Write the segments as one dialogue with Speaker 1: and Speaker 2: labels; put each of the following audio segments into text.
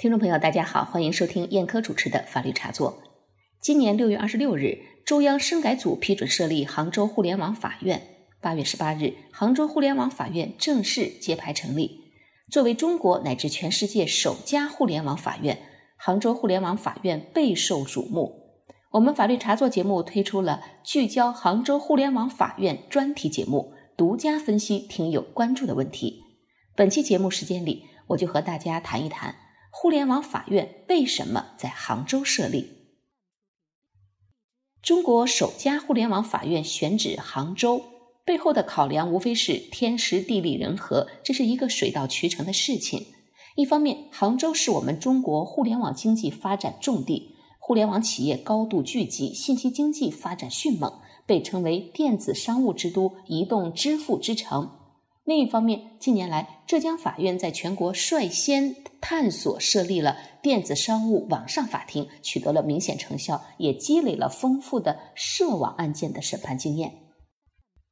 Speaker 1: 听众朋友，大家好，欢迎收听燕科主持的法律茶座。今年六月二十六日，中央深改组批准设立杭州互联网法院。八月十八日，杭州互联网法院正式揭牌成立。作为中国乃至全世界首家互联网法院，杭州互联网法院备受瞩目。我们法律茶座节目推出了聚焦杭州互联网法院专题节目，独家分析听友关注的问题。本期节目时间里，我就和大家谈一谈。互联网法院为什么在杭州设立？中国首家互联网法院选址杭州，背后的考量无非是天时地利人和，这是一个水到渠成的事情。一方面，杭州是我们中国互联网经济发展重地，互联网企业高度聚集，信息经济发展迅猛，被称为电子商务之都、移动支付之城。另一方面，近年来，浙江法院在全国率先探索设立了电子商务网上法庭，取得了明显成效，也积累了丰富的涉网案件的审判经验。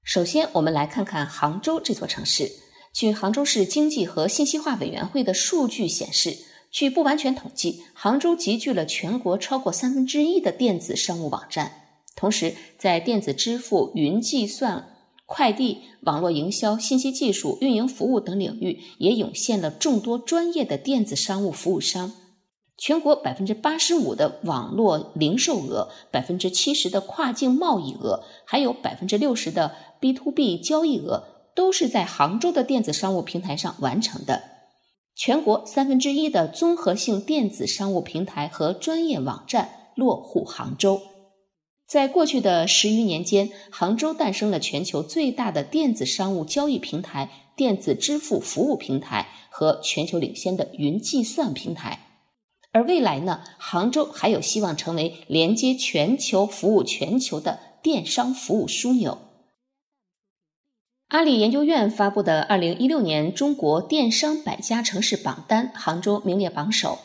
Speaker 1: 首先，我们来看看杭州这座城市。据杭州市经济和信息化委员会的数据显示，据不完全统计，杭州集聚了全国超过三分之一的电子商务网站，同时在电子支付、云计算。快递、网络营销、信息技术、运营服务等领域也涌现了众多专业的电子商务服务商。全国百分之八十五的网络零售额、百分之七十的跨境贸易额，还有百分之六十的 B to B 交易额，都是在杭州的电子商务平台上完成的。全国三分之一的综合性电子商务平台和专业网站落户杭州。在过去的十余年间，杭州诞生了全球最大的电子商务交易平台、电子支付服务平台和全球领先的云计算平台。而未来呢，杭州还有希望成为连接全球、服务全球的电商服务枢纽。阿里研究院发布的二零一六年中国电商百家城市榜单，杭州名列榜首。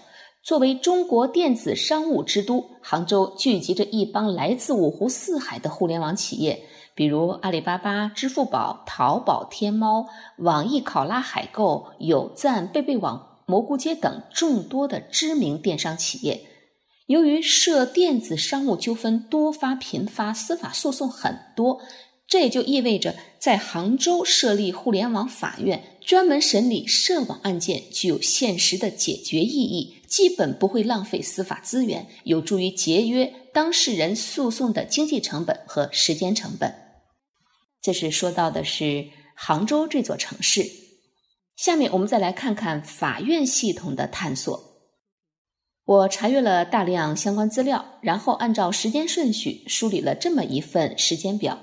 Speaker 1: 作为中国电子商务之都，杭州聚集着一帮来自五湖四海的互联网企业，比如阿里巴巴、支付宝、淘宝、天猫、网易考拉海购、有赞、贝贝网、蘑菇街等众多的知名电商企业。由于涉电子商务纠纷多发频发，司法诉讼很多。这也就意味着，在杭州设立互联网法院，专门审理涉网案件，具有现实的解决意义，基本不会浪费司法资源，有助于节约当事人诉讼的经济成本和时间成本。这是说到的是杭州这座城市。下面我们再来看看法院系统的探索。我查阅了大量相关资料，然后按照时间顺序梳理了这么一份时间表。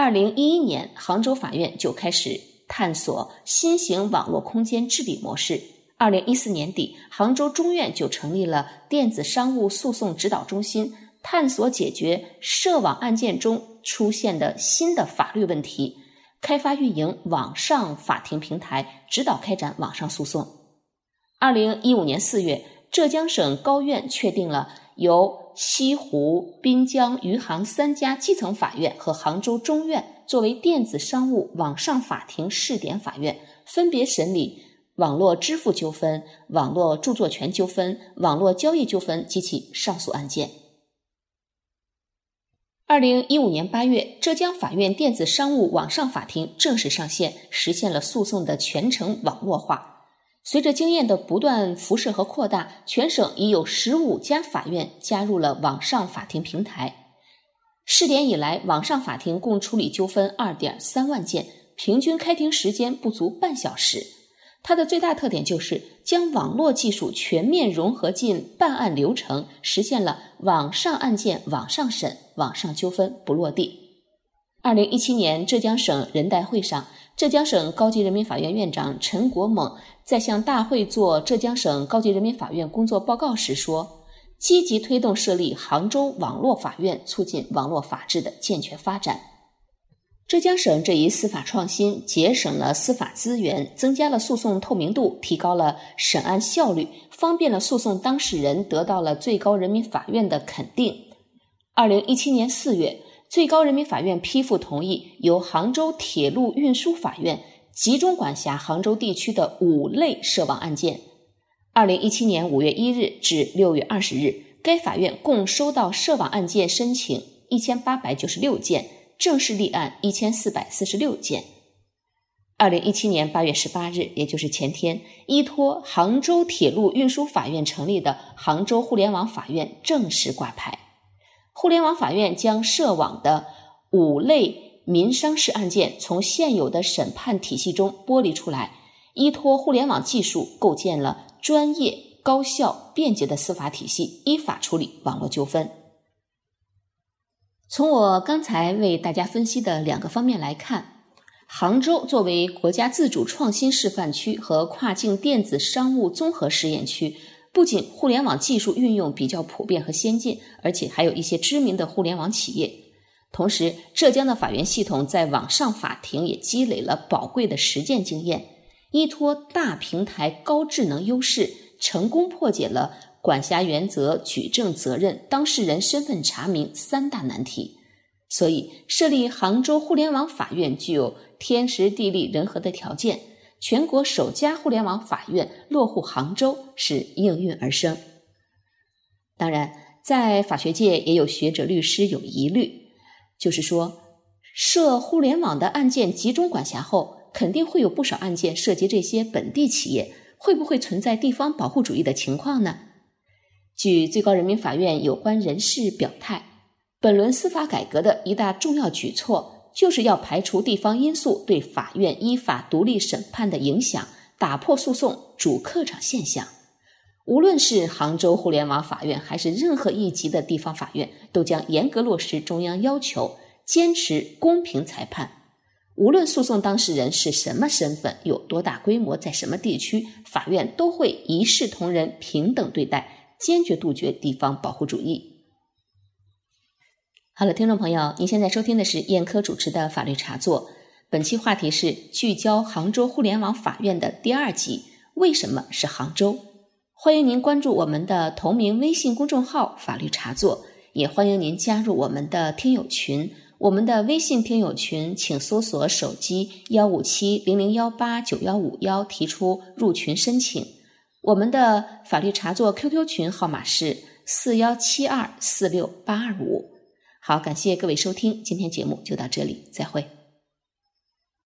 Speaker 1: 二零一一年，杭州法院就开始探索新型网络空间治理模式。二零一四年底，杭州中院就成立了电子商务诉讼指导中心，探索解决涉网案件中出现的新的法律问题，开发运营网上法庭平台，指导开展网上诉讼。二零一五年四月，浙江省高院确定了由。西湖、滨江、余杭三家基层法院和杭州中院作为电子商务网上法庭试点法院，分别审理网络支付纠纷、网络著作权纠纷、网络交易纠纷及其上诉案件。二零一五年八月，浙江法院电子商务网上法庭正式上线，实现了诉讼的全程网络化。随着经验的不断辐射和扩大，全省已有十五家法院加入了网上法庭平台。试点以来，网上法庭共处理纠纷二点三万件，平均开庭时间不足半小时。它的最大特点就是将网络技术全面融合进办案流程，实现了网上案件网上审、网上纠纷不落地。二零一七年，浙江省人代会上。浙江省高级人民法院院长陈国猛在向大会做浙江省高级人民法院工作报告时说：“积极推动设立杭州网络法院，促进网络法治的健全发展。”浙江省这一司法创新，节省了司法资源，增加了诉讼透明度，提高了审案效率，方便了诉讼当事人，得到了最高人民法院的肯定。二零一七年四月。最高人民法院批复同意，由杭州铁路运输法院集中管辖杭州地区的五类涉网案件。二零一七年五月一日至六月二十日，该法院共收到涉网案件申请一千八百九十六件，正式立案一千四百四十六件。二零一七年八月十八日，也就是前天，依托杭州铁路运输法院成立的杭州互联网法院正式挂牌。互联网法院将涉网的五类民商事案件从现有的审判体系中剥离出来，依托互联网技术，构建了专业、高效、便捷的司法体系，依法处理网络纠纷。从我刚才为大家分析的两个方面来看。杭州作为国家自主创新示范区和跨境电子商务综合试验区，不仅互联网技术运用比较普遍和先进，而且还有一些知名的互联网企业。同时，浙江的法院系统在网上法庭也积累了宝贵的实践经验，依托大平台高智能优势，成功破解了管辖原则、举证责任、当事人身份查明三大难题。所以，设立杭州互联网法院具有天时地利人和的条件，全国首家互联网法院落户杭州是应运而生。当然，在法学界也有学者、律师有疑虑，就是说，设互联网的案件集中管辖后，肯定会有不少案件涉及这些本地企业，会不会存在地方保护主义的情况呢？据最高人民法院有关人士表态。本轮司法改革的一大重要举措，就是要排除地方因素对法院依法独立审判的影响，打破诉讼主客场现象。无论是杭州互联网法院，还是任何一级的地方法院，都将严格落实中央要求，坚持公平裁判。无论诉讼当事人是什么身份，有多大规模，在什么地区，法院都会一视同仁，平等对待，坚决杜绝地方保护主义。好了，听众朋友，您现在收听的是燕科主持的法律茶座。本期话题是聚焦杭州互联网法院的第二集，为什么是杭州？欢迎您关注我们的同名微信公众号“法律茶座”，也欢迎您加入我们的听友群。我们的微信听友群，请搜索手机幺五七零零幺八九幺五幺，提出入群申请。我们的法律茶座 QQ 群号码是四幺七二四六八二五。好，感谢各位收听，今天节目就到这里，再会。